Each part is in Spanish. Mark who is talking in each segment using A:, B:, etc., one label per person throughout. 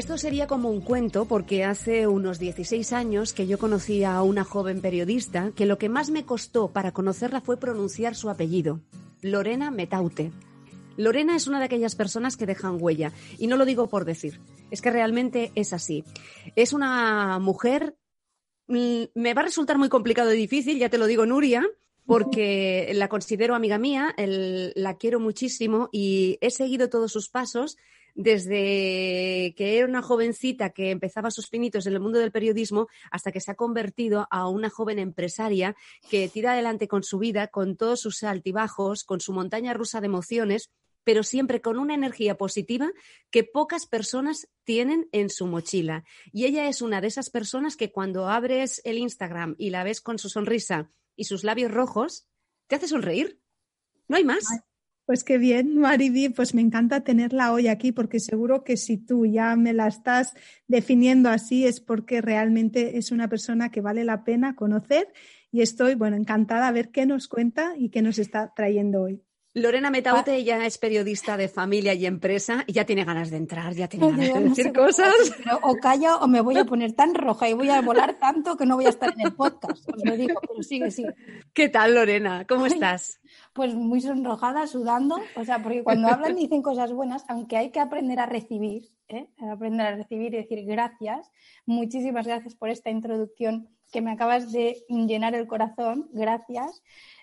A: Esto sería como un cuento porque hace unos 16 años que yo conocí a una joven periodista que lo que más me costó para conocerla fue pronunciar su apellido, Lorena Metaute. Lorena es una de aquellas personas que dejan huella y no lo digo por decir, es que realmente es así. Es una mujer, mm, me va a resultar muy complicado y difícil, ya te lo digo Nuria, porque la considero amiga mía, la quiero muchísimo y he seguido todos sus pasos desde que era una jovencita que empezaba sus pinitos en el mundo del periodismo hasta que se ha convertido a una joven empresaria que tira adelante con su vida, con todos sus altibajos, con su montaña rusa de emociones pero siempre con una energía positiva que pocas personas tienen en su mochila. Y ella es una de esas personas que cuando abres el Instagram y la ves con su sonrisa y sus labios rojos, te hace sonreír. No hay más.
B: Pues qué bien, Mariby, pues me encanta tenerla hoy aquí porque seguro que si tú ya me la estás definiendo así es porque realmente es una persona que vale la pena conocer y estoy, bueno, encantada a ver qué nos cuenta y qué nos está trayendo hoy.
A: Lorena Metaute ah. ya es periodista de familia y empresa y ya tiene ganas de entrar, ya tiene ganas de decir cosas.
C: o callo o me voy a poner tan roja y voy a volar tanto que no voy a estar en el podcast. Os lo digo, pero sigue, sigue.
A: ¿Qué tal, Lorena? ¿Cómo estás?
C: Pues muy sonrojada, sudando. O sea, porque cuando hablan dicen cosas buenas, aunque hay que aprender a recibir, ¿eh? aprender a recibir y decir gracias. Muchísimas gracias por esta introducción que me acabas de llenar el corazón. Gracias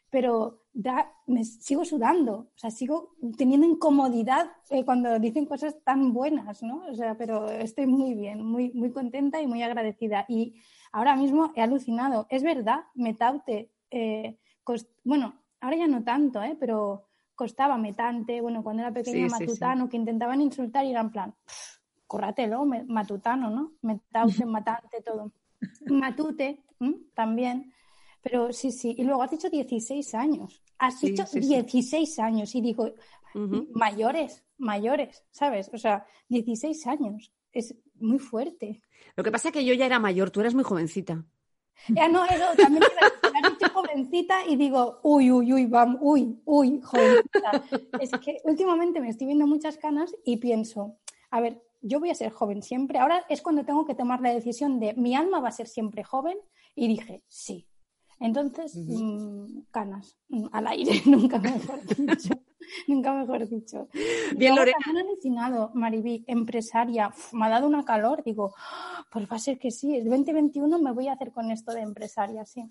C: pero da, me sigo sudando, o sea, sigo teniendo incomodidad eh, cuando dicen cosas tan buenas, ¿no? O sea, pero estoy muy bien, muy, muy contenta y muy agradecida. Y ahora mismo he alucinado. Es verdad, Metaute, eh, bueno, ahora ya no tanto, ¿eh? Pero costaba Metante, bueno, cuando era pequeño Matutano, que intentaban insultar y eran en plan, córratelo, Matutano, ¿no? Metaute, Matante, todo. Matute, también. Pero sí, sí. Y luego has dicho 16 años. Has dicho 16 años. Y digo, mayores, mayores, ¿sabes? O sea, 16 años. Es muy fuerte.
A: Lo que pasa es que yo ya era mayor, tú eras muy jovencita.
C: Ya no, eso también has dicho jovencita y digo, uy, uy, uy, vamos, uy, uy, jovencita. es que últimamente me estoy viendo muchas canas y pienso, a ver, yo voy a ser joven siempre. Ahora es cuando tengo que tomar la decisión de mi alma va a ser siempre joven. Y dije, sí, entonces, mm, canas, mm, al aire, nunca mejor dicho. nunca mejor dicho. Bien, Lorena. Me alucinado, Maribí, empresaria, me ha dado una calor, digo, pues va a ser que sí, el 2021 me voy a hacer con esto de empresaria, sí.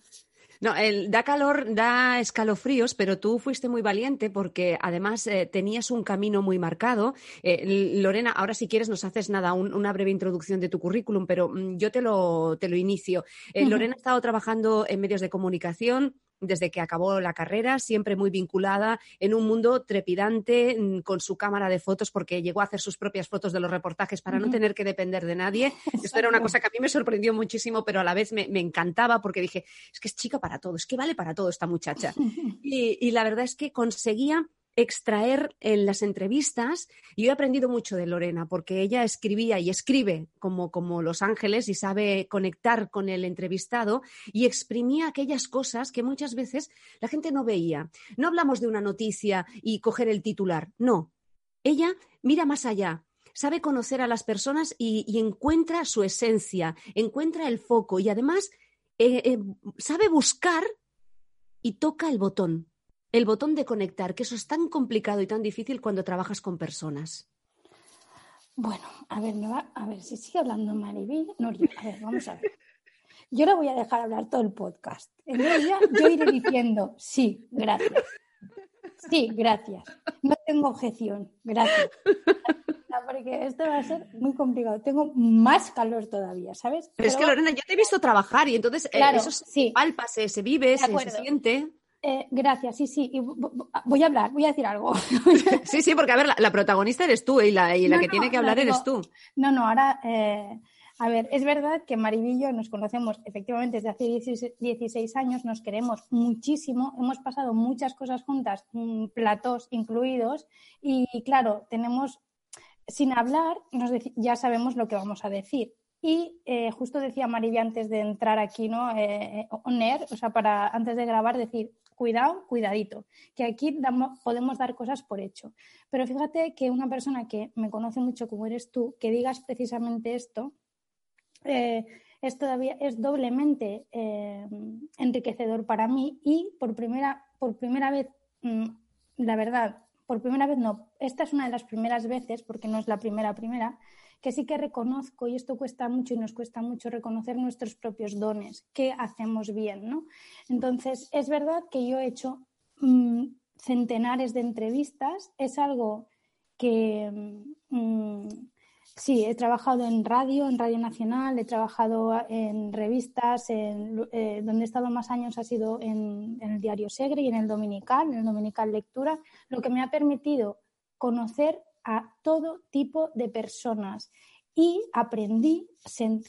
A: No, el, da calor, da escalofríos, pero tú fuiste muy valiente porque además eh, tenías un camino muy marcado. Eh, Lorena, ahora si quieres nos haces nada, una breve introducción de tu currículum, pero mm, yo te lo, te lo inicio. Eh, Lorena ha estado trabajando en medios de comunicación, desde que acabó la carrera, siempre muy vinculada en un mundo trepidante mm, con su cámara de fotos, porque llegó a hacer sus propias fotos de los reportajes para no tener que depender de nadie. Esto era una cosa que a mí me sorprendió muchísimo, pero a la vez me, encantaba porque dije, es que es chica para todo, es que vale para todo esta muchacha. y la verdad es que conseguía extraer en las entrevistas. Y yo he aprendido mucho de Lorena porque ella escribía y escribe como, como Los Ángeles y sabe conectar con el entrevistado y exprimía aquellas cosas que muchas veces la gente no veía. No hablamos de una noticia y coger el titular, no. Ella mira más allá, sabe conocer a las personas y, encuentra su esencia, encuentra el foco y además eh, eh, sabe buscar y toca el botón el botón de conectar, que eso es tan complicado y tan difícil cuando trabajas con personas.
C: Bueno, a ver, me va, a ver, si sigue hablando Maribel, no, a ver, vamos a ver. Yo la voy a dejar hablar todo el podcast. En ella yo iré diciendo, sí, gracias. Sí, gracias. No tengo objeción, gracias. Porque esto va a ser muy complicado. Tengo más calor todavía, ¿sabes?
A: Pero, es que Lorena, yo te he visto trabajar y entonces eh, eso se palpa, se, vive, se, siente.
C: Eh, gracias, sí, sí. voy a hablar, voy a decir algo.
A: sí, sí, porque a ver, la, protagonista eres tú y la, y la que tiene que hablar eres tú.
C: No, no, ahora eh, a ver, es verdad que Maribillo nos conocemos efectivamente desde hace 16 años, nos queremos muchísimo, hemos pasado muchas cosas juntas, mm, platos incluidos, y claro, tenemos, sin hablar, ya sabemos lo que vamos a decir. Y eh, justo decía Maribí antes de entrar aquí, ¿no? Eh, eh o sea, para antes de grabar, decir, cuidado, cuidadito, que aquí podemos dar cosas por hecho. Pero fíjate que una persona que me conoce mucho como eres tú, que digas precisamente esto, eh, es todavía es doblemente enriquecedor para mí y por primera, por primera vez, mm, la verdad, por primera vez no, esta es una de las primeras veces, porque no es la primera primera, que sí que reconozco, y esto cuesta mucho y nos cuesta mucho reconocer nuestros propios dones, que hacemos bien, ¿no? Entonces, es verdad que yo he hecho mm, centenares de entrevistas, es algo que mm, Sí, he trabajado en radio, en Radio Nacional, he trabajado en revistas, en, eh, donde he estado más años ha sido en, el diario Segre y en el Dominical, en el Dominical Lectura, lo que me ha permitido conocer a todo tipo de personas y aprendí,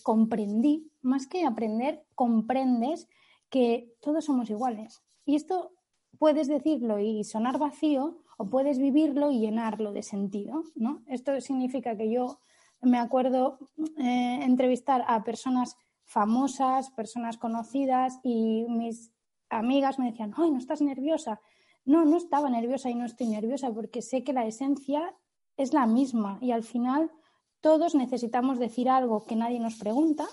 C: comprendí, más que aprender, comprendes que todos somos iguales. Y esto puedes decirlo y sonar vacío o puedes vivirlo y llenarlo de sentido, ¿no? Esto significa que yo me acuerdo eh, entrevistar a personas famosas, personas conocidas y mis amigas me decían, ay, ¿no estás nerviosa? No, no estaba nerviosa y no estoy nerviosa porque sé que la esencia es la misma y al final todos necesitamos decir algo que nadie nos pregunta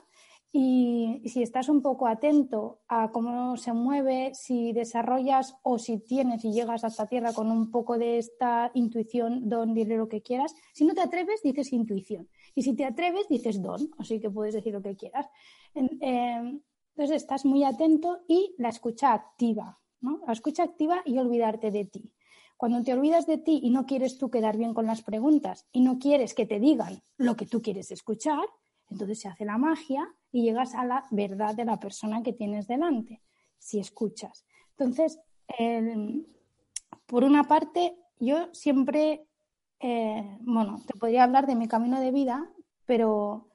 C: y, si estás un poco atento a cómo se mueve, si desarrollas o si tienes y llegas hasta tierra con un poco de esta intuición, don, dile lo que quieras. Si no te atreves, dices intuición. Y si te atreves, dices don, así que puedes decir lo que quieras. Em, entonces estás muy atento y la escucha activa, ¿no? La escucha activa y olvidarte de ti. Cuando te olvidas de ti y no quieres tú quedar bien con las preguntas y no quieres que te digan lo que tú quieres escuchar, entonces se hace la magia y llegas a la verdad de la persona que tienes delante, si escuchas. Entonces, por una parte, yo siempre, eh, bueno, te podría hablar de mi camino de vida, pero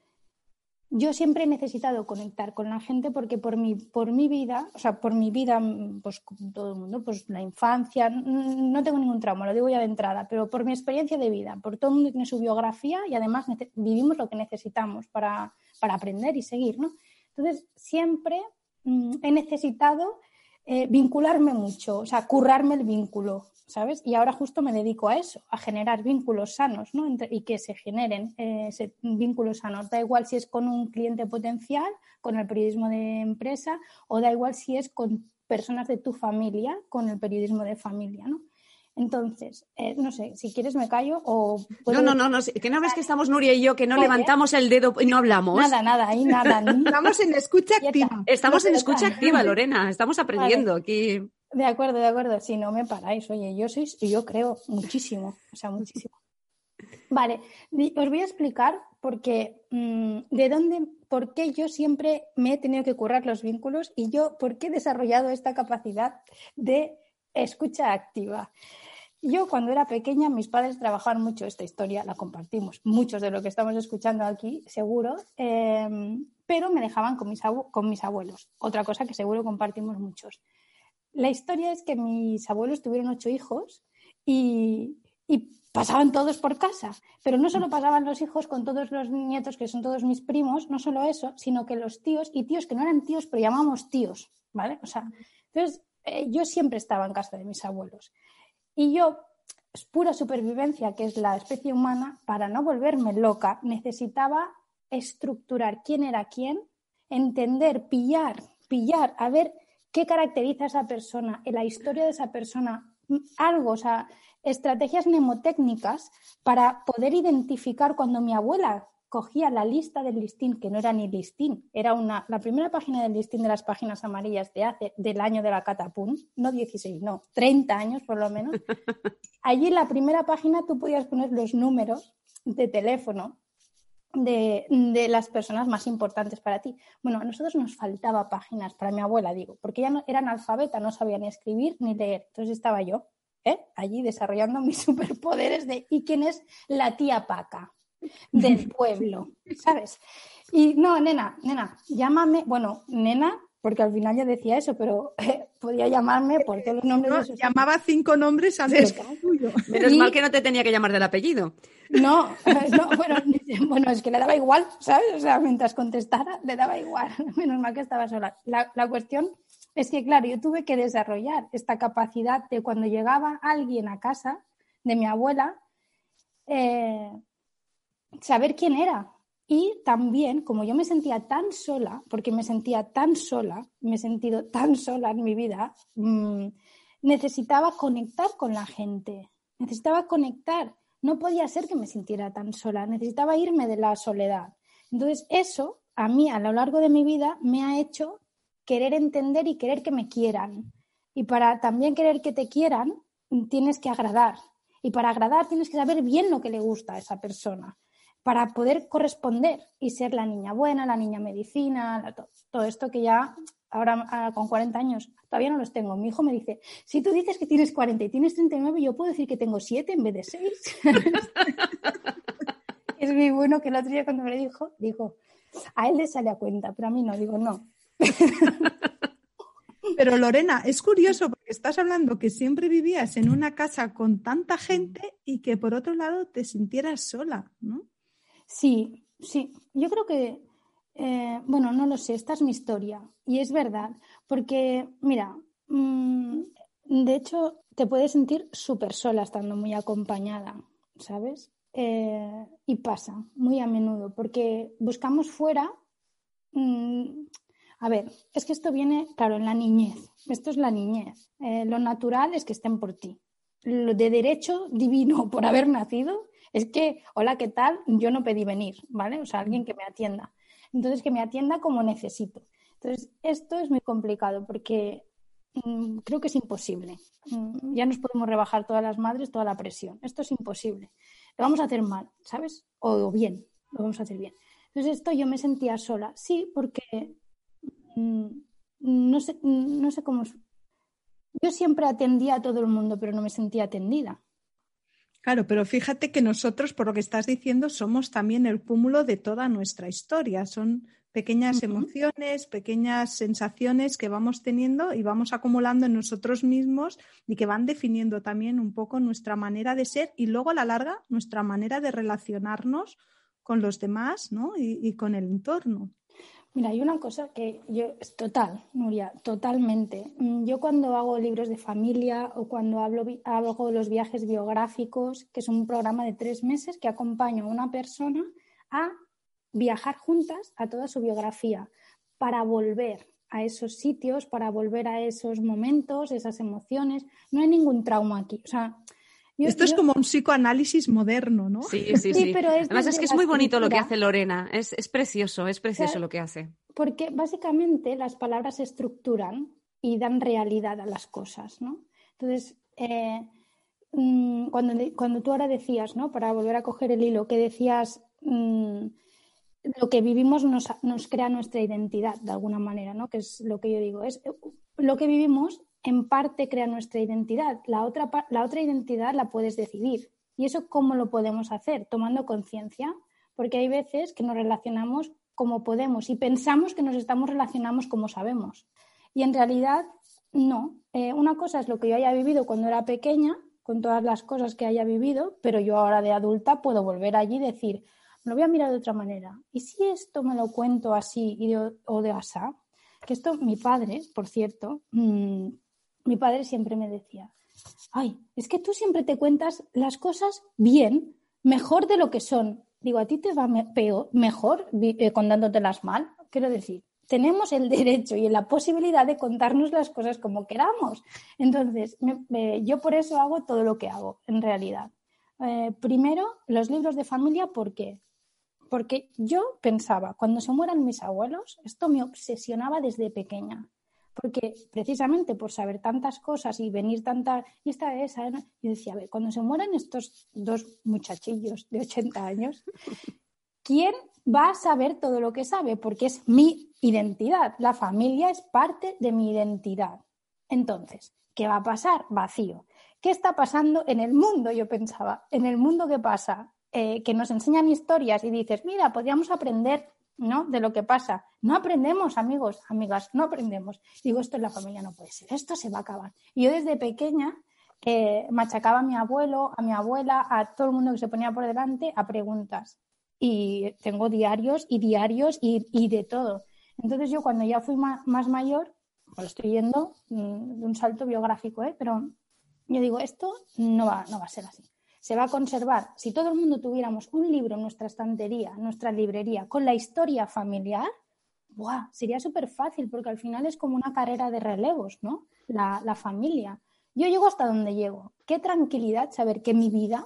C: yo siempre he necesitado conectar con la gente porque por mi, por mi vida, o sea, por mi vida, pues todo el mundo, pues la infancia, no tengo ningún trauma, lo digo ya de entrada, pero por mi experiencia de vida, por todo el mundo tiene su biografía y además vivimos lo que necesitamos para, para aprender y seguir, ¿no? Entonces, siempre mm, he necesitado eh, vincularme mucho, o sea, currarme el vínculo, ¿sabes? Y ahora justo me dedico a eso, a generar vínculos sanos, ¿no? y que se generen eh, vínculos sanos. Da igual si es con un cliente potencial, con el periodismo de empresa, o da igual si es con personas de tu familia, con el periodismo de familia, ¿no? Entonces, eh, no sé, si quieres me callo o...
A: No, no, no, no, que no ves que estamos Nuria y yo, que no levantamos el dedo y no hablamos.
C: Nada, nada, ahí nada.
B: estamos en escucha activa.
A: Estamos en escucha activa, Lorena, estamos aprendiendo aquí.
C: De acuerdo, de acuerdo, si no me paráis, oye, yo soy, yo creo muchísimo, o sea, muchísimo. Vale, os voy a explicar porque mm, de dónde, por qué yo siempre me he tenido que currar los vínculos y yo por qué he desarrollado esta capacidad de escucha activa. Yo cuando era pequeña, mis padres trabajaban mucho esta historia, la compartimos, muchos de lo que estamos escuchando aquí, seguro, em, pero me dejaban con mis, abuelos, otra cosa que seguro compartimos muchos. La historia es que mis abuelos tuvieron ocho hijos y, y pasaban todos por casa, pero no solo pasaban los hijos con todos los nietos, que son todos mis primos, no solo eso, sino que los tíos, y tíos que no eran tíos, pero llamábamos tíos, ¿vale? O sea, entonces eh, yo siempre estaba en casa de mis abuelos. Y yo, es pura supervivencia, que es la especie humana, para no volverme loca, necesitaba estructurar quién era quién, entender, pillar, pillar, a ver qué caracteriza a esa persona, la historia de esa persona, algo, o sea, estrategias mnemotécnicas para poder identificar cuando mi abuela cogía la lista del listín, que no era ni listín, era una, la primera página del listín de las páginas amarillas de hace, del año de la catapún, no 16, no, 30 años por lo menos. Allí en la primera página tú podías poner los números de teléfono de, de, las personas más importantes para ti. Bueno, a nosotros nos faltaba páginas, para mi abuela digo, porque ella no, era analfabeta, no sabía ni escribir ni leer. Entonces estaba yo ¿eh? allí desarrollando mis superpoderes de ¿y quién es la tía Paca? Del pueblo, ¿sabes? Y no, nena, nena, llámame, bueno, nena, porque al final ya decía eso, pero eh, podía llamarme por todos los nombres.
B: llamaba cinco nombres antes
A: Menos mal que no te tenía que llamar del apellido.
C: No, no bueno, bueno, es que le daba igual, ¿sabes? O sea, mientras contestara, le daba igual. Menos mal que estaba sola. La, la cuestión es que, claro, yo tuve que desarrollar esta capacidad de cuando llegaba alguien a casa de mi abuela, eh, saber quién era. Y también, como yo me sentía tan sola, porque me sentía tan sola, me he sentido tan sola en mi vida, mmm, necesitaba conectar con la gente, necesitaba conectar. No podía ser que me sintiera tan sola, necesitaba irme de la soledad. Entonces, eso a mí a lo largo de mi vida me ha hecho querer entender y querer que me quieran. Y para también querer que te quieran, tienes que agradar. Y para agradar tienes que saber bien lo que le gusta a esa persona para poder corresponder y ser la niña buena, la niña medicina, todo, esto que ya ahora ah, con 40 años todavía no los tengo. Mi hijo me dice, si tú dices que tienes 40 y tienes 39, yo puedo decir que tengo 7 en vez de 6. es muy bueno que el otro día cuando me lo dijo, dijo, a él le sale a cuenta, pero a mí no, digo, no.
B: Pero Lorena, es curioso porque estás hablando que siempre vivías en una casa con tanta gente y que por otro lado te sintieras sola, ¿no?
C: Sí, sí. Yo creo que, eh, bueno, no lo sé, esta es mi historia y es verdad, porque, mira, mmm, de hecho, te puedes sentir súper sola estando muy acompañada, ¿sabes? Eh, y pasa muy a menudo, porque buscamos fuera. Mmm, a ver, es que esto viene, claro, en la niñez. Esto es la niñez. Eh, lo natural es que estén por ti. Lo de derecho divino por haber nacido es que, hola, ¿qué tal? Yo no pedí venir, ¿vale? O sea, alguien que me atienda. Entonces, que me atienda como necesito. Entonces, esto es muy complicado porque mm, creo que es imposible. Mm, ya nos podemos rebajar todas las madres toda la presión. Esto es imposible. Lo vamos a hacer mal, ¿sabes? O bien, lo vamos a hacer bien. Entonces, esto yo me sentía sola. Sí, porque mm, no, sé, no sé cómo. Yo siempre atendía a todo el mundo, pero no me sentía atendida.
B: Claro, pero fíjate que nosotros, por lo que estás diciendo, somos también el cúmulo de toda nuestra historia. Son pequeñas emociones, pequeñas sensaciones que vamos teniendo y vamos acumulando en nosotros mismos y que van definiendo también un poco nuestra manera de ser y luego a la larga nuestra manera de relacionarnos con los demás ¿no? y, y con el entorno.
C: Mira, hay una cosa que yo, es total, Nuria, totalmente. Mm, yo cuando hago libros de familia o cuando hablo, hago los viajes biográficos, que es un programa de tres meses que acompaño a una persona a viajar juntas a toda su biografía para volver a esos sitios, para volver a esos momentos, esas emociones. No hay ningún trauma aquí. O sea,
B: esto es como un psicoanálisis moderno, ¿no?
A: Sí, sí, sí. Pero Además es que es muy bonito lo que hace Lorena, es, precioso, es precioso lo que hace.
C: Porque básicamente las palabras se estructuran y dan realidad a las cosas, ¿no? Entonces, eh, mm, cuando, cuando, tú ahora decías, ¿no? Para volver a coger el hilo, que decías, mm, lo que vivimos nos, nos, crea nuestra identidad, de alguna manera, ¿no? Que es lo que yo digo, es lo que vivimos en parte crea nuestra identidad. La otra, la otra identidad la puedes decidir. ¿Y eso cómo lo podemos hacer? Tomando conciencia, porque hay veces que nos relacionamos como podemos y pensamos que nos estamos relacionando como sabemos. Y en realidad no. Eh, una cosa es lo que yo haya vivido cuando era pequeña, con todas las cosas que haya vivido, pero yo ahora de adulta puedo volver allí y decir, me lo voy a mirar de otra manera. ¿Y si esto me lo cuento así o de asá? Que esto, mi padre, por cierto, mmm, mi padre siempre me decía, ay, es que tú siempre te cuentas las cosas bien, mejor de lo que son. Digo, ¿a ti te va peor, mejor eh, contándotelas mal? Quiero decir, tenemos el derecho y la posibilidad de contarnos las cosas como queramos. Entonces, yo por eso hago todo lo que hago, en realidad. Eh, primero, los libros de familia, ¿por qué? Porque yo pensaba, cuando se mueran mis abuelos, esto me obsesionaba desde pequeña. Porque precisamente por saber tantas cosas y venir tanta. Y esta esa. yo decía, a ver, cuando se mueran estos dos muchachillos de 80 años, ¿quién va a saber todo lo que sabe? Porque es mi identidad. La familia es parte de mi identidad. Entonces, ¿qué va a pasar? Vacío. ¿Qué está pasando en el mundo? Yo pensaba, en el mundo qué pasa, eh, que nos enseñan historias y dices, mira, podríamos aprender ¿no? de lo que pasa. No aprendemos, amigos, amigas, no aprendemos. Digo, esto en la familia no puede ser, esto se va a acabar. Y yo desde pequeña eh, machacaba a mi abuelo, a mi abuela, a todo el mundo que se ponía por delante a preguntas. Y tengo diarios y diarios y, de todo. Entonces yo cuando ya fui más, mayor, pues estoy yendo mm, de un salto biográfico, ¿eh? pero yo digo, esto no va, no va a ser así. Se va a conservar. Si todo el mundo tuviéramos un libro en nuestra estantería, en nuestra librería, con la historia familiar, ¡buah! sería súper fácil, porque al final es como una carrera de relevos, ¿no? La, la familia. Yo llego hasta donde llego. Qué tranquilidad saber que mi vida,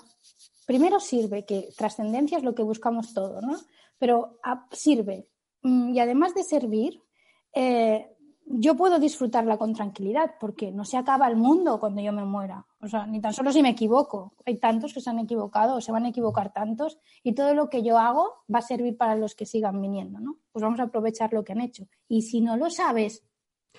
C: primero sirve, que trascendencia es lo que buscamos todo, ¿no? Pero ah, sirve. Mm, y además de servir, eh, yo puedo disfrutarla con tranquilidad porque no se acaba el mundo cuando yo me muera. O sea, ni tan solo si me equivoco. Hay tantos que se han equivocado o se van a equivocar tantos y todo lo que yo hago va a servir para los que sigan viniendo, ¿no? Pues vamos a aprovechar lo que han hecho. Y si no lo sabes,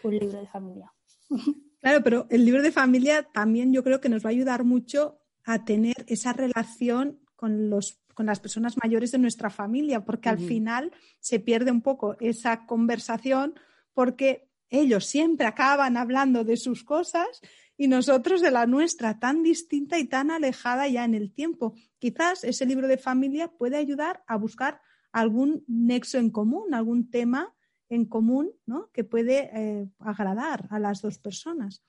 C: un libro de familia.
B: Claro, pero el libro de familia también yo creo que nos va a ayudar mucho a tener esa relación con los con las personas mayores de nuestra familia, porque al final se pierde un poco esa conversación porque ellos siempre acaban hablando de sus cosas y nosotros de la nuestra, tan distinta y tan alejada ya en el tiempo. Quizás ese libro de familia puede ayudar a buscar algún nexo en común, algún tema en común ¿no? que puede eh, agradar a las dos personas.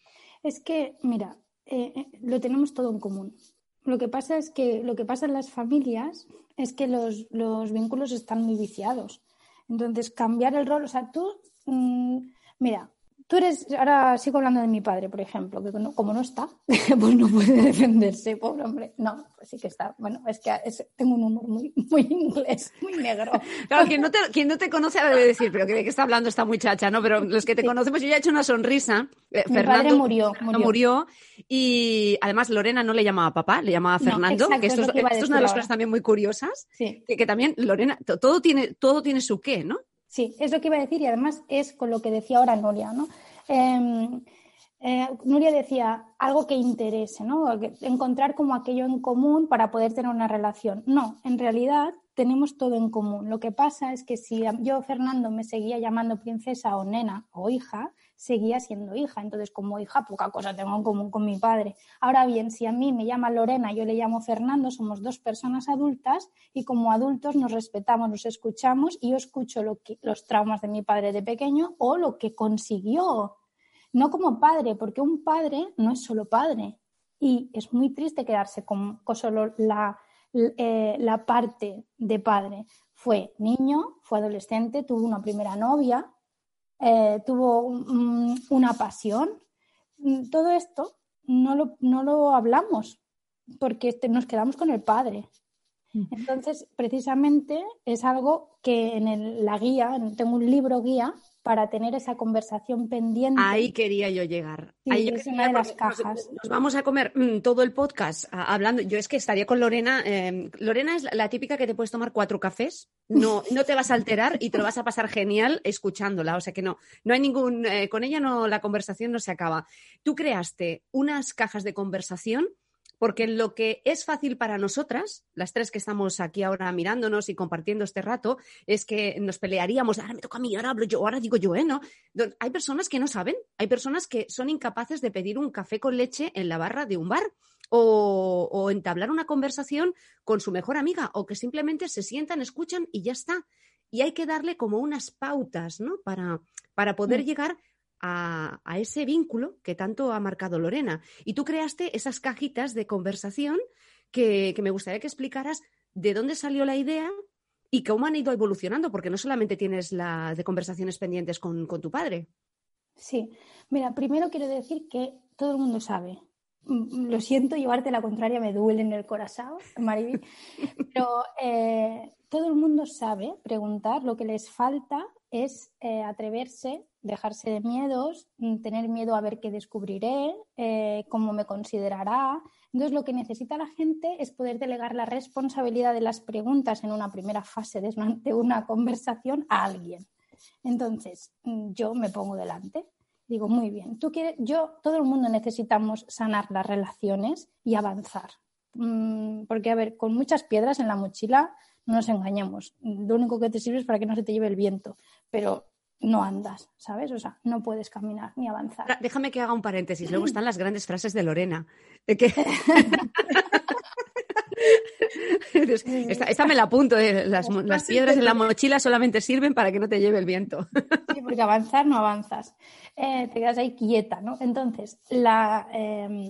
C: Es que, mira, eh, eh, lo tenemos todo en común. Lo que pasa es que lo que pasa en las familias es que los, los vínculos están muy viciados. Entonces, cambiar el rol, o sea, tú mm, Mira, tú eres, ahora sigo hablando de mi padre, por ejemplo, que como no está, pues no puede defenderse, pobre hombre. No, pues sí que está. Bueno, es que tengo un humor muy, muy inglés, muy negro.
A: Claro, quien no te, quien no te conoce debe decir, pero que está hablando esta muchacha, ¿no? Pero los que te conocemos, yo ya he hecho una sonrisa.
C: Eh, mi padre murió, murió.
A: murió. Y además Lorena no le llamaba papá, le llamaba Fernando, que esto, es, una de las cosas también muy curiosas. Que, que también Lorena, todo tiene, todo tiene su qué, ¿no?
C: Sí, es lo que iba a decir y además es con lo que decía ahora Nuria, ¿no? Em, eh, Nuria decía algo que interese, ¿no? Encontrar como aquello en común para poder tener una relación. No, en realidad tenemos todo en común. Lo que pasa es que si yo, Fernando, me seguía llamando princesa o nena o hija, seguía siendo hija. Entonces, como hija, poca cosa tengo en común con mi padre. Ahora bien, si a mí me llama Lorena, yo le llamo Fernando, somos dos personas adultas y como adultos nos respetamos, nos escuchamos y yo escucho los traumas de mi padre de pequeño o lo que consiguió. No como padre, porque un padre no es solo padre. Y es muy triste quedarse con, solo la, eh, la parte de padre. Fue niño, fue adolescente, tuvo una primera novia, eh, tuvo una pasión. Todo esto no lo, no lo hablamos porque este, nos quedamos con el padre. Mm. Entonces, precisamente es algo que en la guía, tengo un libro guía para tener esa conversación pendiente.
A: Ahí quería yo llegar.
C: Ahí es una de las cajas.
A: Nos, vamos a comer mm, todo el podcast hablando. Yo es que estaría con Lorena. Em, Lorena es la, típica que te puedes tomar cuatro cafés, no, no te vas a alterar y te lo vas a pasar genial escuchándola. O sea que no, no hay ningún. Eh, con ella no la conversación no se acaba. Tú creaste unas cajas de conversación porque lo que es fácil para nosotras, las tres que estamos aquí ahora mirándonos y compartiendo este rato, es que nos pelearíamos, ahora me toca a mí, ahora hablo yo, ahora digo yo, ¿eh? ¿No? Hay personas que no saben, hay personas que son incapaces de pedir un café con leche en la barra de un bar. O, entablar una conversación con su mejor amiga, o que simplemente se sientan, escuchan y ya está. Y hay que darle como unas pautas, ¿no? Para, para poder mm. llegar a, ese vínculo que tanto ha marcado Lorena. Y tú creaste esas cajitas de conversación que, me gustaría que explicaras de dónde salió la idea y cómo han ido evolucionando, porque no solamente tienes la de conversaciones pendientes con, tu padre.
C: Sí, mira, primero quiero decir que todo el mundo sabe. Mm, lo siento, llevarte la contraria me duele en el corazón, Mariby, pero eh, todo el mundo sabe preguntar, lo que les falta es eh, atreverse, dejarse de miedos, mm, tener miedo a ver qué descubriré, eh, cómo me considerará. Entonces, lo que necesita la gente es poder delegar la responsabilidad de las preguntas en una primera fase de una conversación a alguien. Entonces, mm, yo me pongo delante. Digo, muy bien, tú quieres, yo, todo el mundo necesitamos sanar las relaciones y avanzar. Mm, porque, a ver, con muchas piedras en la mochila no nos engañemos. Lo único que te sirve es para que no se te lleve el viento, pero no andas, ¿sabes? O sea, no puedes caminar ni avanzar.
A: Déjame que haga un paréntesis. Luego están las grandes frases de Lorena. esta, me la apunto. Eh, las, piedras en la mochila solamente sirven para que no te lleve el viento.
C: sí, porque avanzar no avanzas. Eh, te quedas ahí quieta, ¿no? Entonces, la, em,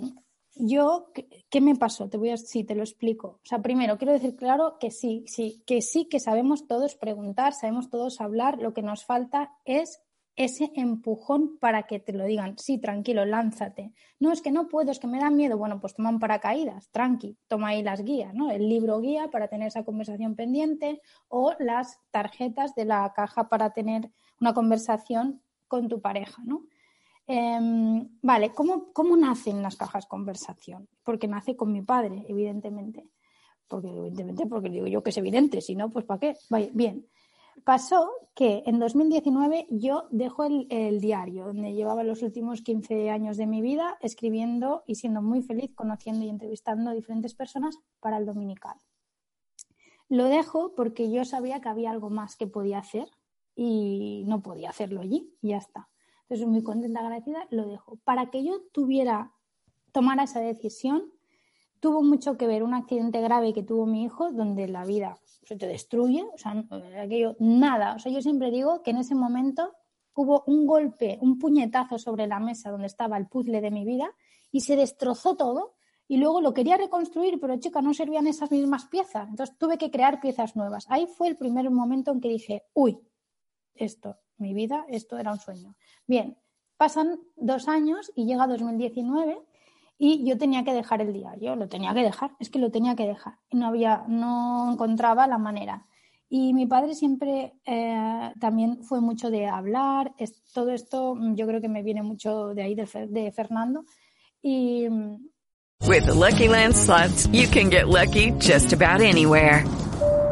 C: yo, ¿qué me pasó? Te voy a, sí, te lo explico. O sea, primero, quiero decir claro que sí, sí, que sí, que sabemos todos preguntar, sabemos todos hablar, lo que nos falta es ese empujón para que te lo digan, sí, tranquilo, lánzate. No, es que no puedo, es que me da miedo. Bueno, pues toman paracaídas, tranqui, toma ahí las guías, ¿no? El libro guía para tener esa conversación pendiente o las tarjetas de la caja para tener una conversación con tu pareja, ¿no? Em, vale, ¿cómo, ¿cómo nacen las cajas conversación? Porque nace con mi padre, evidentemente. Porque, evidentemente, porque digo yo que es evidente, si no, pues ¿para qué? bien. Pasó que en 2019 yo dejo el, el, diario, donde llevaba los últimos 15 años de mi vida escribiendo y siendo muy feliz, conociendo y entrevistando a diferentes personas para el dominical. Lo dejo porque yo sabía que había algo más que podía hacer y no podía hacerlo allí, y ya está. Entonces, muy contenta, agradecida, lo dejo. Para que yo tuviera, tomara esa decisión, tuvo mucho que ver un accidente grave que tuvo mi hijo, donde la vida se te destruye, o sea, aquello, nada. O sea, yo siempre digo que en ese momento hubo un golpe, un puñetazo sobre la mesa donde estaba el puzzle de mi vida y se destrozó todo y luego lo quería reconstruir, pero chica, no servían esas mismas piezas. Entonces tuve que crear piezas nuevas. Ahí fue el primer momento en que dije, uy, esto, mi vida, esto era un sueño. Bien, pasan dos años y llega 2019 y yo tenía que dejar el diario, lo tenía que dejar, es que lo tenía que dejar. No había, no encontraba la manera. Y mi padre siempre eh, también fue mucho de hablar, es, todo esto mm, yo creo que me viene mucho de ahí, de, Fernando. Y. Mm,
D: With Lucky Land slots, you can get lucky just about anywhere.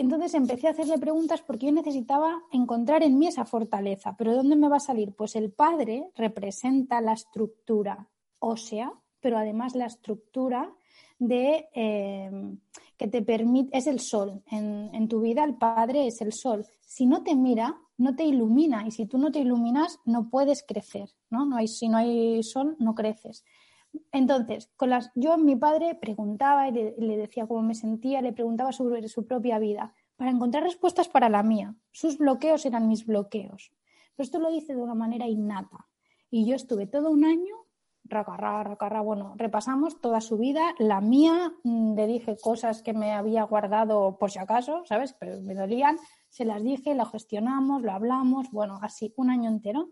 C: entonces empecé a hacerle preguntas porque yo necesitaba encontrar en mí esa fortaleza. ¿Pero dónde me va a salir? Pues el padre representa la estructura ósea, pero además la estructura de eh, que te permite, es el sol. En, tu vida el padre es el sol. Si no te mira, no te ilumina. Y si tú no te iluminas, no puedes crecer. ¿no? No si no hay sol, no creces. Entonces, con las, yo mi padre preguntaba y le, decía cómo me sentía, le preguntaba sobre su propia vida, para encontrar respuestas para la mía. Sus bloqueos eran mis bloqueos. Pero esto lo hice de una manera innata. Y yo estuve todo un año, racarra, racarra, bueno, repasamos toda su vida, la mía, mm, le dije cosas que me había guardado por si acaso, ¿sabes? Pero me dolían, se las dije, lo gestionamos, lo hablamos, bueno, así un año entero.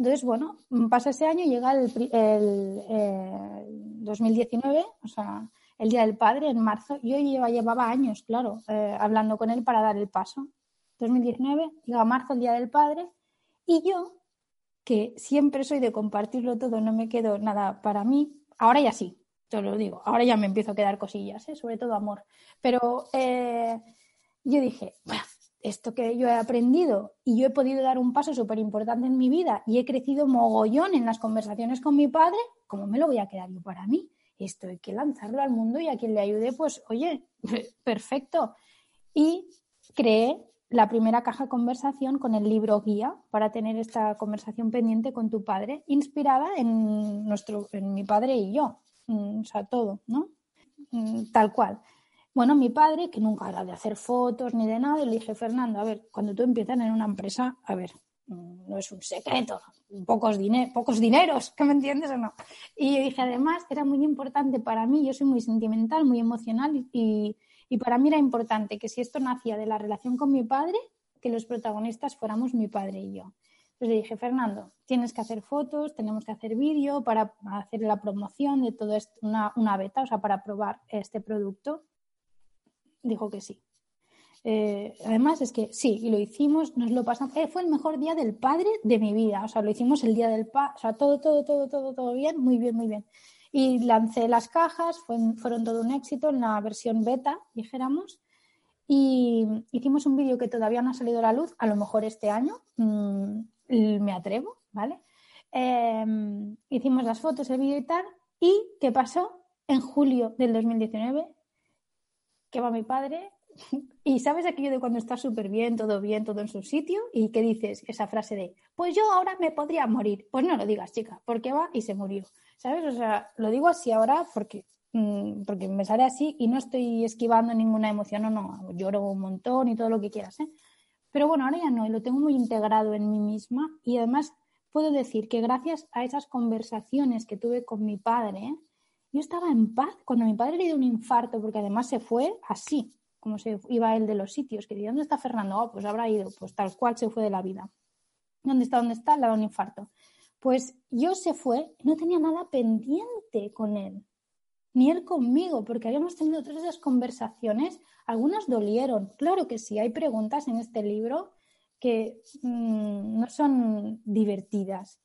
C: Entonces, bueno, pasa ese año, llega el, 2019, eh, o sea, el Día del Padre, en marzo. Yo llevaba, años, claro, eh, hablando con él para dar el paso. 2019, llega marzo, el Día del Padre, y yo, que siempre soy de compartirlo todo, no me quedo nada para mí, ahora ya sí, te lo digo, ahora ya me empiezo a quedar cosillas, ¿eh? sobre todo amor. Pero eh, yo dije, esto que yo he aprendido y yo he podido dar un paso súper importante en mi vida y he crecido mogollón en las conversaciones con mi padre, ¿cómo me lo voy a quedar yo para mí? Esto hay que lanzarlo al mundo y a quien le ayude, pues oye, perfecto. Y creé la primera caja conversación con el libro guía para tener esta conversación pendiente con tu padre, inspirada en nuestro, en mi padre y yo. Mm, o sea, todo, ¿no? Mm, tal cual. Bueno, mi padre, que nunca era de hacer fotos ni de nada, le dije, Fernando, a ver, cuando tú empiezas en una empresa, a ver, mm, no es un secreto, pocos, pocos dineros, ¿que me entiendes o no? Y yo dije, además, era muy importante para mí, yo soy muy sentimental, muy emocional y, y para mí era importante que si esto nacía de la relación con mi padre, que los protagonistas fuéramos mi padre y yo. Entonces le dije, Fernando, tienes que hacer fotos, tenemos que hacer vídeo para hacer la promoción de todo esto, una, una beta, o sea, para probar este producto dijo que sí. Eh, además es que sí, y lo hicimos, nos lo pasamos. Eh, fue el mejor día del padre de mi vida. O sea, lo hicimos el día del padre. O sea, todo, todo, todo, todo, todo bien, muy bien, muy bien. Y lancé las cajas, fueron todo un éxito en la versión beta, dijéramos. Y hicimos un vídeo que todavía no ha salido a la luz, a lo mejor este año, mm, me atrevo, ¿vale? Em, hicimos las fotos, el vídeo y tal. ¿Y qué pasó? En julio del 2019 que va mi padre. Y sabes aquello de cuando está súper bien, todo bien, todo en su sitio, y que dices esa frase de, pues yo ahora me podría morir. Pues no lo digas, chica, porque va y se murió. ¿Sabes? O sea, lo digo así ahora porque, mm, porque me sale así y no estoy esquivando ninguna emoción, no, no, lloro un montón y todo lo que quieras, ¿eh? Pero bueno, ahora ya no, y lo tengo muy integrado en mí misma y además puedo decir que gracias a esas conversaciones que tuve con mi padre, yo estaba en paz cuando mi padre le dio un infarto, porque además se fue así, como se iba él de los sitios, que ¿dónde está Fernando? Oh, pues habrá ido, pues tal cual se fue de la vida. ¿Dónde está? ¿Dónde está? Le da un infarto. Pues yo se fue, no tenía nada pendiente con él, ni él conmigo, porque habíamos tenido todas esas conversaciones, algunas dolieron, claro que sí, hay preguntas en este libro que mm, no son divertidas,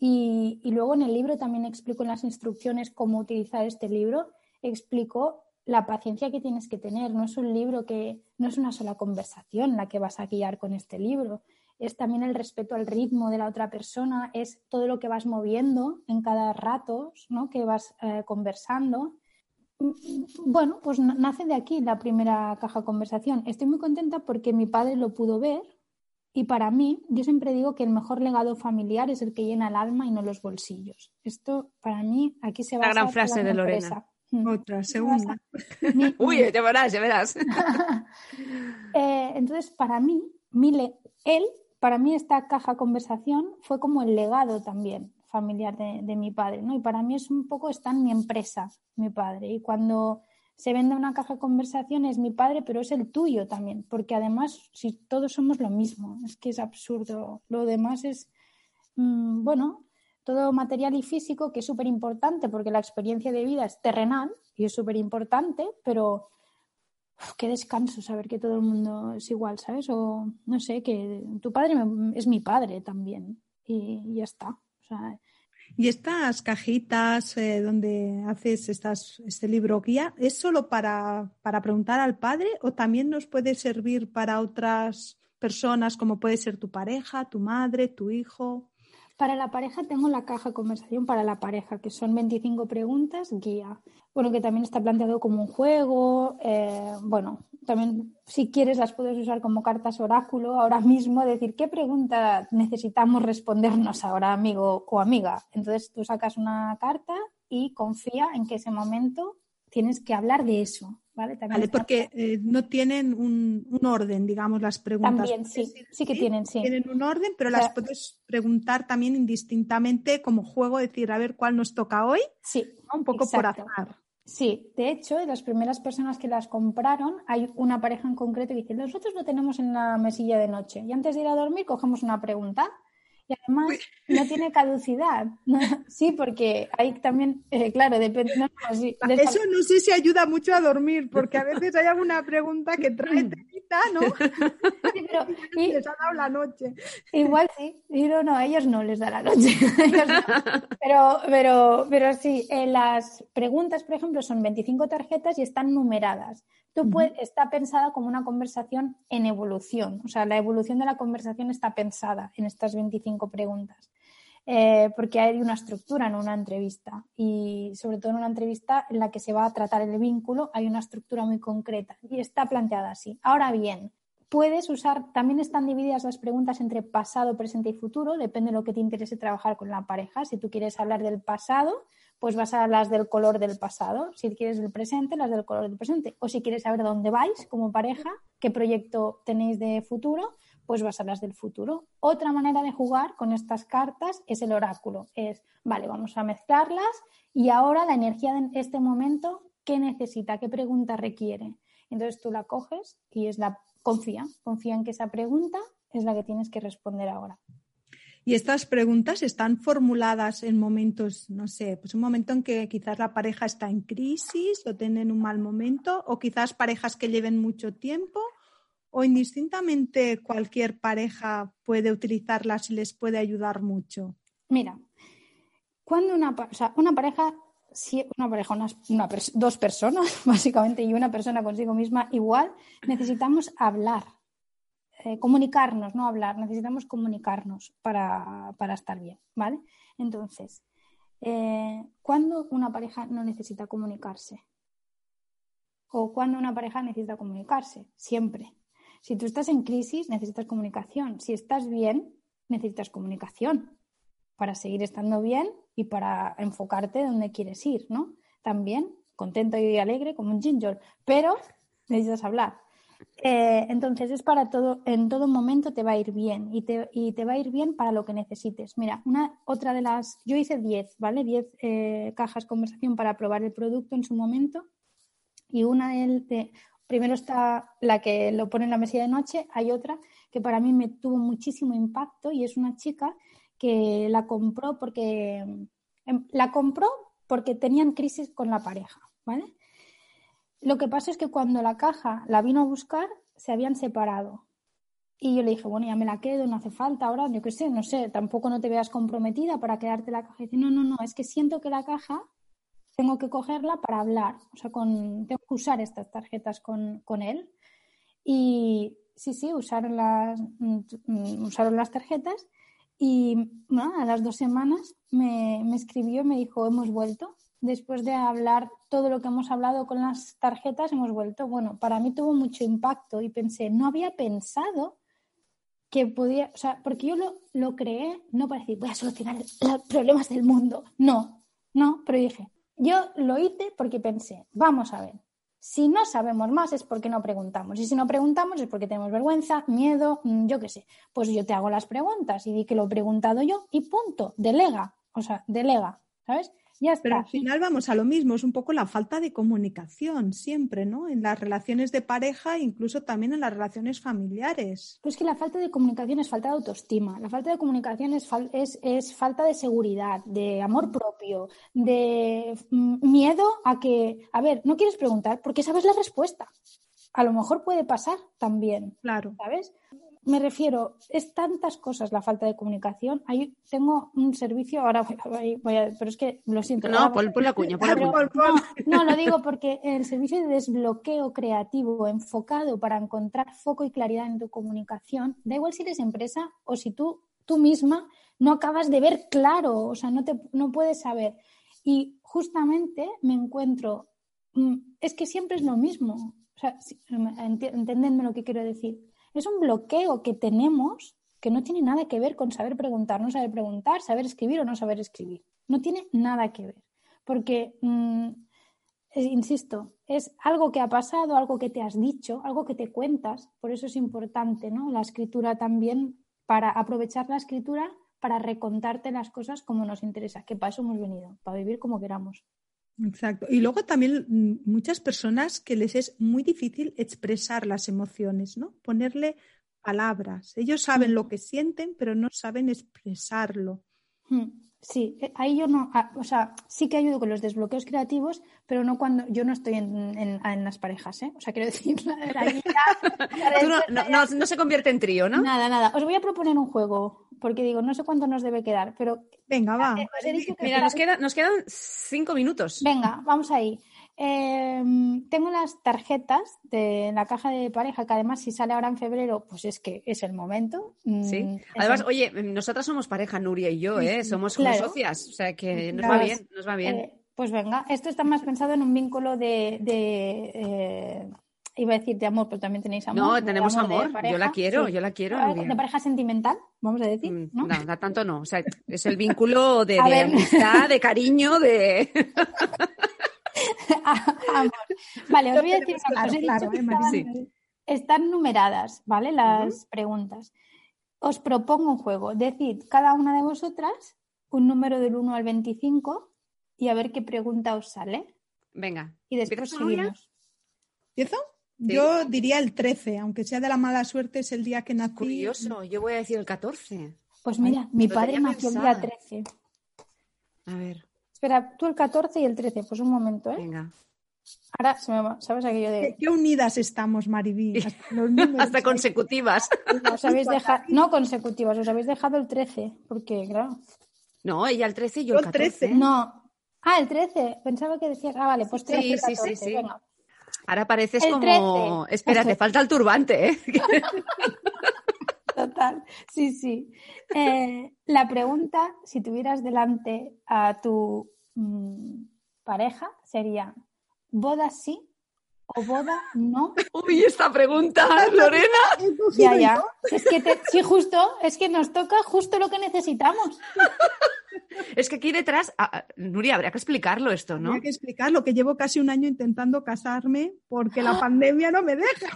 C: y, luego en el libro también explico en las instrucciones cómo utilizar este libro, explico la paciencia que tienes que tener. No es un libro que, no es una sola conversación la que vas a guiar con este libro. Es también el respeto al ritmo de la otra persona, es todo lo que vas moviendo en cada rato, ¿no? que vas eh, conversando. Bueno, pues nace de aquí la primera caja conversación. Estoy muy contenta porque mi padre lo pudo ver y para mí, yo siempre digo que el mejor legado familiar es el que llena el alma y no los bolsillos. Esto, para mí, aquí se va
A: La gran frase de Lorena.
B: Mm. Otra, segunda.
A: Uy, ya verás, ya verás.
C: Eh, entonces, para mí, él, para mí esta caja conversación fue como el legado también familiar de, de, mi padre, ¿no? Y para mí es un poco, está en mi empresa, mi padre. Y cuando se vende una caja de conversación es mi padre, pero es el tuyo también, porque además, si todos somos lo mismo, es que es absurdo. Lo demás es, mm, bueno, todo material y físico, que es súper importante, porque la experiencia de vida es terrenal y es súper importante, pero qué descanso saber que todo el mundo es igual, ¿sabes? O no sé, que tu padre es mi padre también y, y ya está. O sea,
B: y estas cajitas eh, donde haces estas, este libro guía, ¿es solo para, para preguntar al padre o también nos puede servir para otras personas como puede ser tu pareja, tu madre, tu hijo?
C: Para la pareja tengo la caja conversación para la pareja, que son 25 preguntas guía. Bueno, que también está planteado como un juego. Eh, bueno, también si quieres las puedes usar como cartas oráculo ahora mismo, decir qué pregunta necesitamos respondernos ahora, amigo o amiga. Entonces tú sacas una carta y confía en que ese momento tienes que hablar de eso. ¿Vale?
B: porque eh, no tienen un, orden, digamos, las preguntas.
C: También, sí, sí, que tienen, sí.
B: Tienen un orden, pero las puedes preguntar también indistintamente como juego, decir, a ver cuál nos toca hoy.
C: Sí.
B: Un poco por azar.
C: Sí, de hecho, de las primeras personas que las compraron, hay una pareja en concreto que dice, nosotros lo tenemos en la mesilla de noche y antes de ir a dormir cogemos una pregunta y además no tiene caducidad. sí, porque hay también, eh, claro, depende.
B: Eso no sé si ayuda mucho a dormir, porque a veces hay alguna pregunta que trae telita, ¿no?
C: pero
B: les ha dado la noche.
C: Igual sí, no, no, a ellos no les da la noche. pero, pero, pero sí, eh, las preguntas, por ejemplo, son 25 tarjetas y están numeradas. Tú está pensada como una conversación en evolución, o sea, la evolución de la conversación está pensada en estas 25 preguntas. Eh, porque hay una estructura en una entrevista y sobre todo en una entrevista en la que se va a tratar el vínculo hay una estructura muy concreta y está planteada así. Ahora bien, puedes usar, también están divididas las preguntas entre pasado, presente y futuro, depende de lo que te interese trabajar con la pareja. Si tú quieres hablar del pasado, pues vas a las del color del pasado. Si quieres del presente, las del color del presente. O si quieres saber dónde vais como pareja, qué proyecto tenéis de futuro, pues vas a las del futuro. Otra manera de jugar con estas cartas es el oráculo. Es, vale, vamos a mezclarlas y ahora la energía de este momento, ¿qué necesita? ¿Qué pregunta requiere? Entonces tú la coges y es la confía, confía en que esa pregunta es la que tienes que responder ahora.
B: Y estas preguntas están formuladas en momentos, no sé, pues un momento en que quizás la pareja está en crisis o tienen un mal momento, o quizás parejas que lleven mucho tiempo, o indistintamente cualquier pareja puede utilizarlas y les puede ayudar mucho?
C: Mira, cuando una, una pareja, una pareja, dos personas básicamente y una persona consigo misma igual, necesitamos hablar, eh, comunicarnos, no hablar, necesitamos comunicarnos para, estar bien, ¿vale? Entonces, eh, ¿cuándo una pareja no necesita comunicarse? ¿O cuando una pareja necesita comunicarse? Siempre. Si tú estás en crisis, necesitas comunicación. Si estás bien, necesitas comunicación para seguir estando bien y para enfocarte donde quieres ir, ¿no? También contento y alegre como un ginger, pero necesitas hablar. Eh, entonces es para todo, en todo momento te va a ir bien y te, y te va a ir bien para lo que necesites. Mira, una otra de las, yo hice 10, ¿vale? 10 eh, cajas conversación para probar el producto en su momento y una de, Primero está la que lo pone en la mesilla de noche, hay otra que para mí me tuvo muchísimo impacto y es una chica que la compró porque em, la compró porque tenían crisis con la pareja, ¿vale? Lo que pasa es que cuando la caja la vino a buscar, se habían separado. Y yo le dije, bueno, ya me la quedo, no hace falta ahora, yo qué sé, no sé, tampoco no te veas comprometida para quedarte la caja. Y dice, no, no, no, es que siento que la caja tengo que cogerla para hablar, o sea, con, tengo que usar estas tarjetas con, él. Y sí, sí, usaron las, mm, usaron las tarjetas y a las dos semanas me, me escribió me dijo, hemos vuelto. Después de hablar todo lo que hemos hablado con las tarjetas, hemos vuelto. Bueno, para mí tuvo mucho impacto y pensé, no había pensado que podía, o sea, porque yo lo, lo creé no para decir, voy a solucionar los problemas del mundo. No, no, pero dije, yo lo hice porque pensé, vamos a ver, si no sabemos más es porque no preguntamos. Y si no preguntamos es porque tenemos vergüenza, miedo, mm, yo qué sé. Pues yo te hago las preguntas y di que lo he preguntado yo y punto, delega. O sea, delega, ¿sabes?
B: Pero al final vamos a lo mismo, es un poco la falta de comunicación siempre, ¿no? En las relaciones de pareja, incluso también en las relaciones familiares.
C: Pues que la falta de comunicación es falta de autoestima, la falta de comunicación es, es, falta de seguridad, de amor propio, de mm, miedo a que, a ver, no quieres preguntar porque sabes la respuesta. A lo mejor puede pasar también.
B: Claro.
C: ¿Sabes? me refiero, es tantas cosas la falta de comunicación. Ahí tengo un servicio, ahora voy, a, pero es que lo siento.
A: No, por, la cuña, por la cuña.
C: No, lo digo porque el servicio de desbloqueo creativo enfocado para encontrar foco y claridad en tu comunicación, da igual si eres empresa o si tú, tú misma no acabas de ver claro, o sea, no, te, no puedes saber. Y justamente me encuentro, es que siempre es lo mismo. O entendedme lo que quiero decir es un bloqueo que tenemos que no tiene nada que ver con saber preguntar, no saber preguntar, saber escribir o no saber escribir. No tiene nada que ver. Porque, mm, eh, insisto, es algo que ha pasado, algo que te has dicho, algo que te cuentas. Por eso es importante ¿no? la escritura también, para aprovechar la escritura para recontarte las cosas como nos interesa, que para eso hemos venido, para vivir como queramos.
B: Exacto. Y luego también mm, muchas personas que les es muy difícil expresar las emociones, ¿no? Ponerle palabras. Ellos saben lo que sienten, pero no saben expresarlo.
C: Hmm, Sí, eh, ahí yo no, ah, o sea, sí que ayudo con los desbloqueos creativos, pero no cuando yo no estoy en, en- en las parejas, ¿eh? O sea, quiero decir, ahí ya-
A: Tú no, no- no- no se convierte en trío, ¿no?
C: Nada, nada. Os voy a proponer un juego, porque digo, no sé cuánto nos debe quedar, pero
B: Venga, va.
C: eh, os he dicho que
A: Mira, nos, queda- nos quedan cinco minutos.
C: Venga, vamos ahí. Eh, tengo las tarjetas de la caja de pareja, que además si sale ahora en febrero, pues es que es el momento. Mm,
A: Sí. Además,
C: el-
A: oye, nosotras somos pareja, Nuria y yo, ¿eh? Somos como
C: claro.
A: socias, o sea que nos va bien, nos va bien.
C: Eh, pues venga, esto está más pensado en un vínculo de, de, eh, iba a decir de amor, pero también tenéis amor.
A: no, tenemos amor.
C: pareja,
A: yo la quiero,
C: sí.
A: yo la quiero,
C: Ah,
A: Nuria.
C: De pareja sentimental, vamos a decir,
A: Mm,
C: ¿no?
A: No, no, tanto no. O sea, es el vínculo de, de amistad, de cariño, de.
C: Amor. Vale, os voy a decir una cosa. Os he
B: claro,
C: dicho que
B: ¿eh, Marisa?
C: estaban- están numeradas, ¿vale? Las preguntas. Os propongo un juego. Decid cada una de vosotras un número del 1 al 25 y a ver qué pregunta os sale.
A: Venga.
C: Y después seguimos.
B: ¿Empiezo? Yo diría el 13, aunque sea de la mala suerte, es el día que nací.
A: Curioso, yo voy a decir el 14.
C: Pues mira, mi padre nació el día
A: pensado.
C: 13.
A: A ver,
C: Espera, tú el 14 y el 13. Pues un momento, ¿eh?
A: venga.
C: Ahora se me va, ¿sabes aquello
B: ¿Qué,
C: de...
B: qué unidas estamos, Maribí? Hasta, los números.
A: Hasta consecutivas.
C: Os habéis dejado... No consecutivas, os habéis dejado el 13. Porque, claro...
A: No, ella el 13 y yo
B: Yo
A: el
B: el
A: 14.
B: 13.
C: No. Ah, el 13. Pensaba que decías... Ah, vale, pues 13
A: Sí, sí, sí,
C: 14,
A: sí.
C: venga.
A: Ahora pareces
C: El
A: como.
C: 13.
A: Espera, te falta el turbante, ¿eh?
C: Total, sí, sí. Eh, la pregunta, si tuvieras delante a tu mm, pareja, sería, ¿boda sí o boda no?
A: Uy, esta pregunta, Lorena.
C: Ya, ya. Es que, te- sí, justo, es que nos toca justo lo que necesitamos.
A: Es que aquí detrás, ah, ah, Nuria, habría que explicarlo esto, ¿no?
B: Tenía que explicarlo, que llevo casi un año intentando casarme porque la pandemia no me deja.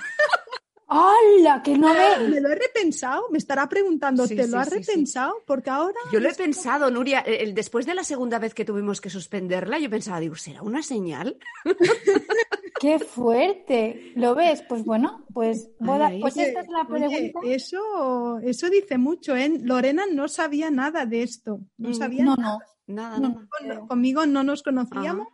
C: ¡Hala! Que no ve.
B: Me lo he repensado, me estará preguntando,
A: Sí,
B: ¿te
A: sí,
B: lo has
A: sí, sí.
B: repensado? Porque ahora...
A: Yo lo he pensado, Nuria, el- el- después de la segunda vez que tuvimos que suspenderla, yo pensaba, digo, ¿será una señal?
C: ¡Qué fuerte! ¿Lo ves? Pues bueno, pues boda.
A: Ay,
C: Pues
B: Oye,
C: esta es la
B: oye,
C: pregunta.
B: eso, eso dice mucho, ¿eh? Lorena no sabía nada de esto. No
A: Mm,
B: sabía
C: No,
B: nada.
C: no.
A: Nada,
C: No,
A: nada.
B: Con- conmigo no nos conocíamos.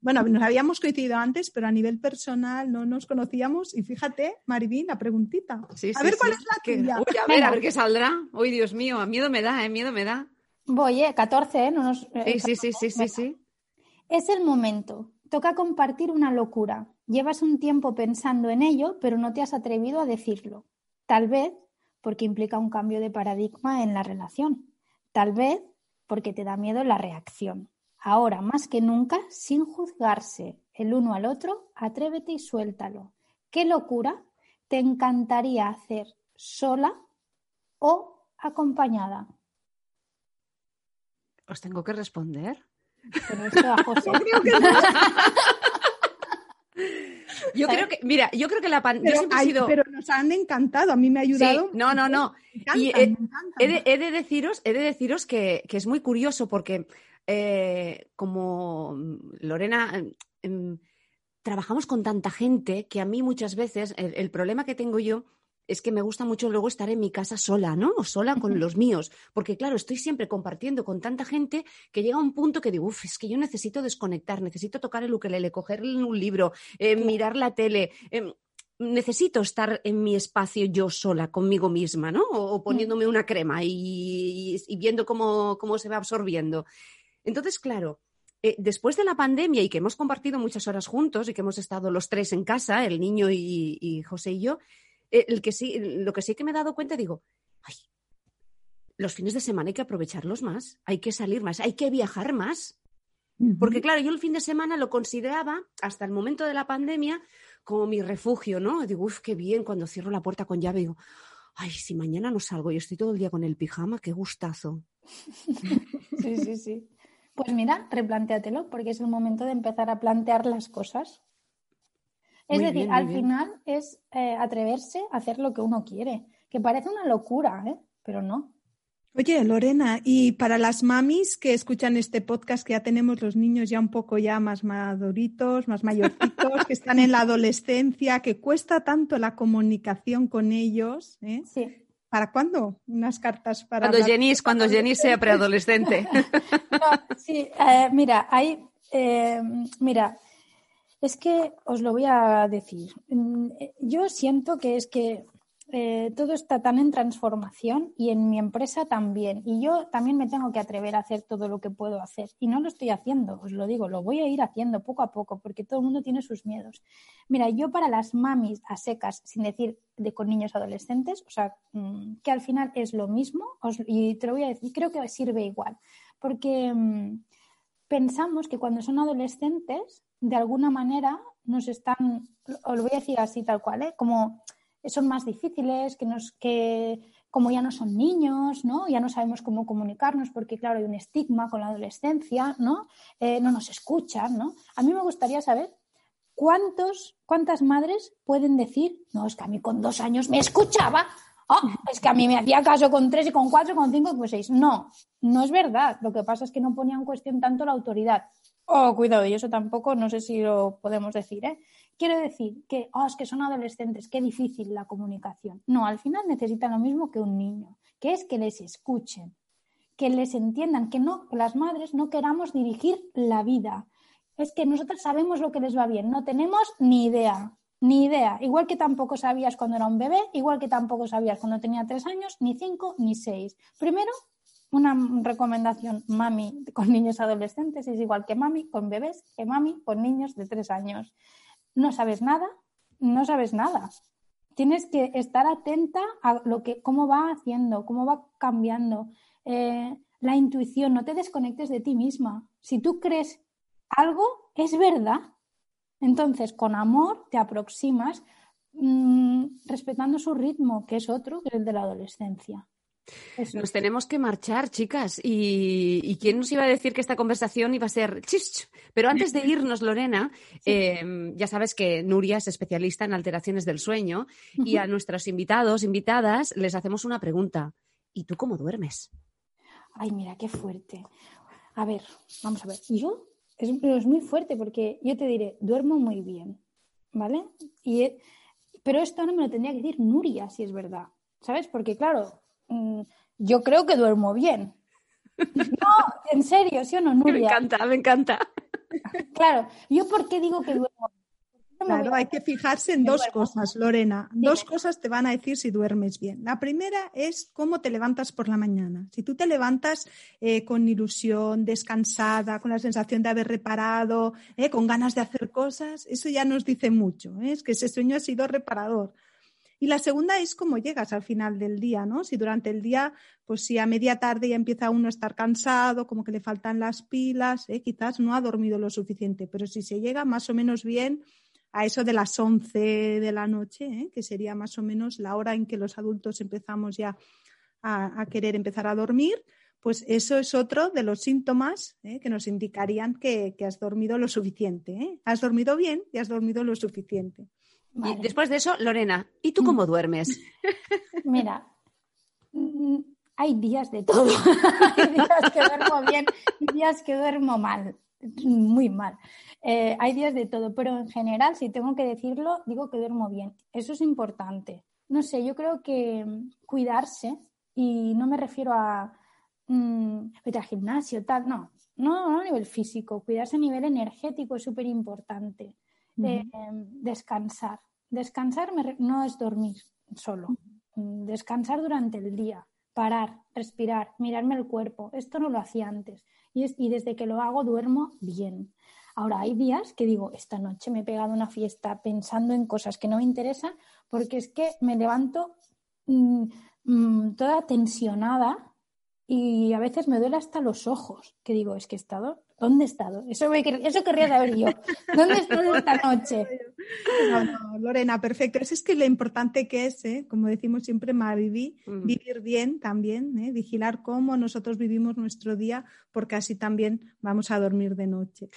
B: Bueno, nos habíamos coincidido antes, pero a nivel personal no nos conocíamos. Y fíjate, Maribí, la preguntita.
A: Sí,
B: a
A: sí,
B: ver cuál
A: sí.
B: es la
A: Que-
B: tuya.
A: Uy, a ver,
C: Venga.
A: a ver qué saldrá. Uy, Dios mío, a miedo me da, eh, miedo me da.
C: Voy, ¿eh? 14, ¿eh? No nos,
A: Sí, sí, sí, sí, sí,
C: Venga.
A: sí.
C: Es el momento. Toca compartir una locura. Llevas un tiempo pensando en ello, pero no te has atrevido a decirlo. Tal vez porque implica un cambio de paradigma en la relación. Tal vez porque te da miedo la reacción. Ahora, más que nunca, sin juzgarse el uno al otro, atrévete y suéltalo. ¿Qué locura te encantaría hacer sola o acompañada?
A: ¿Os tengo que responder?
C: Pero esto a José.
A: Yo creo que, mira, yo creo que la pandemia.
B: Pero,
A: sido.
B: pero nos han encantado, a mí me ha
A: Sí,
B: ayudado.
A: no, no, no.
B: Me encantan,
A: Y, eh,
B: me.
A: He de, he de deciros, he de deciros que, que es muy curioso porque eh, como mm, Lorena em, em, trabajamos con tanta gente que a mí muchas veces el, el problema que tengo yo es que me gusta mucho luego estar en mi casa sola, ¿no? O sola con los míos, porque claro, estoy siempre compartiendo con tanta gente que llega un punto que digo, uff, es que yo necesito desconectar, necesito tocar el ukelele, coger un libro, eh, mirar la tele. em, necesito estar en mi espacio yo sola, conmigo misma, ¿no? O, o poniéndome una crema y, y- y viendo cómo, cómo se va absorbiendo. Entonces, claro, eh, después de la pandemia y que hemos compartido muchas horas juntos y que hemos estado los tres en casa, el niño y, y José y yo, eh, el que sí, lo que sí que me he dado cuenta, digo, ay, los fines de semana hay que aprovecharlos más, hay que salir más, hay que viajar más. Porque claro, yo el fin de semana lo consideraba, hasta el momento de la pandemia, como mi refugio, ¿no? Digo, uff, qué bien, cuando cierro la puerta con llave, digo, ay, si mañana no salgo y estoy todo el día con el pijama, qué gustazo.
C: Sí, sí, sí. Pues mira, replantéatelo, porque es el momento de empezar a plantear las cosas. Es
A: Muy
C: decir,
A: bien,
C: al
A: bien.
C: final es eh, atreverse a hacer lo que uno quiere, que parece una locura, ¿eh? pero no.
B: Oye, Lorena, y para las mamis que escuchan este podcast, que ya tenemos los niños ya un poco ya más maduritos, más mayorcitos, que están en la adolescencia, que cuesta tanto la comunicación con ellos, ¿eh?
C: Sí.
B: ¿Para cuándo? Unas cartas para.
A: Cuando Jenny, cuando Jenny sea preadolescente.
C: sí, eh, mira, hay. Eh, mira, es que os lo voy a decir. Mm, yo siento que es que eh, todo está tan en transformación y en mi empresa también. Y yo también me tengo que atrever a hacer todo lo que puedo hacer. Y no lo estoy haciendo, os lo digo, lo voy a ir haciendo poco a poco porque todo el mundo tiene sus miedos. Mira, yo para las mamis a secas, sin decir de con niños adolescentes, o sea, mm, que al final es lo mismo, y te lo voy a decir, creo que sirve igual. Porque mm, pensamos que cuando son adolescentes, de alguna manera nos están, os lo voy a decir así tal cual, ¿eh? como son más difíciles, que nos, que como ya no son niños, ¿no? Ya no sabemos cómo comunicarnos, porque claro, hay un estigma con la adolescencia, ¿no? Eh, no nos escuchan, ¿no? A mí me gustaría saber cuántos, cuántas madres pueden decir, no, es que a mí con dos años me escuchaba, oh, es que a mí me hacía caso con tres y con cuatro, con cinco y con seis. No, no es verdad. Lo que pasa es que no ponía en cuestión tanto la autoridad. Oh, cuidado, y eso tampoco, no sé si lo podemos decir, ¿eh? Quiero decir que, oh, es que son adolescentes, qué difícil la comunicación. No, al final necesitan lo mismo que un niño, que es que les escuchen, que les entiendan, que no, las madres no queramos dirigir la vida. Es que nosotros sabemos lo que les va bien, no tenemos ni idea, ni idea. Igual que tampoco sabías cuando era un bebé, igual que tampoco sabías cuando tenía tres años, ni cinco, ni seis. Primero, una recomendación, mami con niños adolescentes es igual que mami con bebés, que mami con niños de tres años no sabes nada, no sabes nada. Tienes que estar atenta a lo que, cómo va haciendo, cómo va cambiando. Eh, la intuición, no te desconectes de ti misma. Si tú crees algo, es verdad. Entonces, con amor te aproximas mm, respetando su ritmo, que es otro que el de la adolescencia.
A: Nos tenemos que marchar, chicas. ¿Y, quién nos iba a decir que esta conversación iba a ser... Pero antes de irnos, Lorena, em, ya sabes que Nuria es especialista en alteraciones del sueño y a nuestros invitados, invitadas, les hacemos una pregunta. ¿Y tú cómo duermes?
C: Ay, mira, qué fuerte. A ver, vamos a ver. Yo es, es muy fuerte porque yo te diré, duermo muy bien, ¿vale? Y, pero esto no me lo tendría que decir Nuria, si es verdad. ¿Sabes? Porque, claro, yo creo que duermo bien. No, en serio, ¿sí o no, Nuria?
A: Me encanta, me encanta.
C: Claro, ¿yo por qué digo que duermo
B: Claro, hay que fijarse en dos cosas, Lorena. Dos cosas te van a decir si duermes bien. La primera es cómo te levantas por la mañana. Si tú te levantas eh, con ilusión, descansada, con la sensación de haber reparado, eh, con ganas de hacer cosas, eso ya nos dice mucho. ¿eh? Es que ese sueño ha sido reparador. Y la segunda es cómo llegas al final del día, ¿no? Si durante el día, pues si a media tarde ya empieza uno a estar cansado, como que le faltan las pilas, ¿eh? quizás no ha dormido lo suficiente, pero si se llega más o menos bien a eso de las 11 de la noche, ¿eh? que sería más o menos la hora en que los adultos empezamos ya a, querer empezar a dormir, pues eso es otro de los síntomas ¿eh? que nos indicarían que, has dormido lo suficiente. Has dormido bien y has dormido lo suficiente.
A: Y después de eso, Lorena, ¿y tú cómo duermes?
C: Mira, mm, hay días de todo. hay días que duermo bien y días que duermo mal, muy mal. Eh, hay días de todo, pero en general, si tengo que decirlo, digo que duermo bien. Eso es importante. No sé, yo creo que cuidarse, y no me refiero a mm, ir al gimnasio, tal, no, no, no a nivel físico, cuidarse a nivel energético es súper importante. Descansar. Descansar no es dormir solo. Descansar durante el día, parar, respirar, mirarme el cuerpo. Esto no lo hacía antes. Y, y desde que lo hago duermo bien. Ahora hay días que digo, esta noche me he pegado una fiesta pensando en cosas que no me interesan porque es que me levanto mm, mm, toda tensionada y a veces me duele hasta los ojos, que digo, es que he estado ¿Dónde he estado? Eso, eso querría saber yo. ¿Dónde he estado esta noche?
B: Lorena, perfecto. Eso es que lo importante que es, ¿eh? como decimos siempre, Mariví, vivir bien también, ¿eh? vigilar cómo nosotros vivimos nuestro día, porque así también vamos a dormir de noche.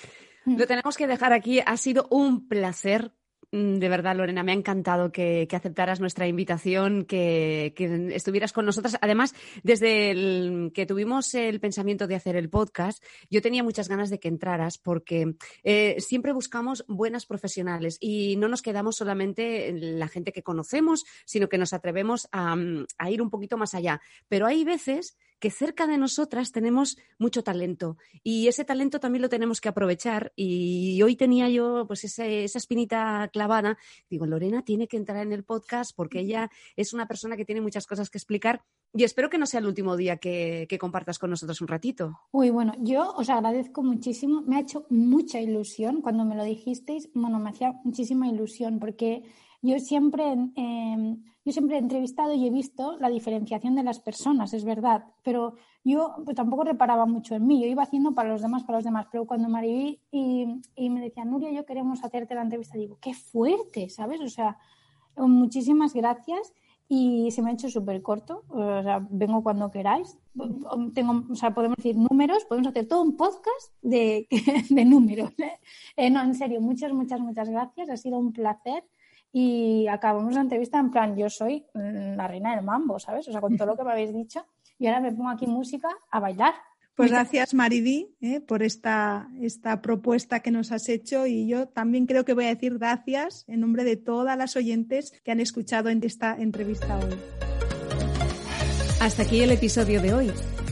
A: Lo tenemos que dejar aquí. Ha sido un placer de verdad, Lorena, me ha encantado que, aceptaras nuestra invitación, que, estuvieras con nosotras. Además, desde que tuvimos el pensamiento de hacer el podcast, yo tenía muchas ganas de que entraras porque eh, siempre buscamos buenas profesionales y no nos quedamos solamente en la gente que conocemos, sino que nos atrevemos a, a ir un poquito más allá. Pero hay veces que cerca de nosotras tenemos mucho talento y ese talento también lo tenemos que aprovechar. Y hoy tenía yo pues esa espinita clavada. Digo, Lorena tiene que entrar en el podcast porque ella es una persona que tiene muchas cosas que explicar y espero que no sea el último día que, que compartas con nosotros un ratito.
C: Uy, bueno, yo os agradezco muchísimo. Me ha hecho mucha ilusión cuando me lo dijisteis. Bueno, me hacía muchísima ilusión porque yo siempre, em, yo siempre he entrevistado y he visto la diferenciación de las personas, es verdad, pero yo pues, tampoco reparaba mucho en mí, yo iba haciendo para los demás, para los demás, pero cuando Mariví y, y me decía, Nuria, yo queremos hacerte la entrevista, digo, qué fuerte, ¿sabes? O sea, muchísimas gracias y se me ha hecho súper corto. O sea, vengo cuando queráis. Tengo, o sea, podemos decir números, podemos hacer todo un podcast de, de números. Eh, no, en serio, muchas, muchas, muchas gracias. Ha sido un placer y acabamos la entrevista en plan, yo soy la reina del mambo, ¿sabes? O sea, con todo lo que me habéis dicho, y ahora me pongo aquí música a bailar.
B: Pues gracias, Maridí, ¿eh? por esta, esta propuesta que nos has hecho y yo también creo que voy a decir gracias en nombre de todas las oyentes que han escuchado en esta entrevista hoy.
A: Hasta aquí el episodio de hoy.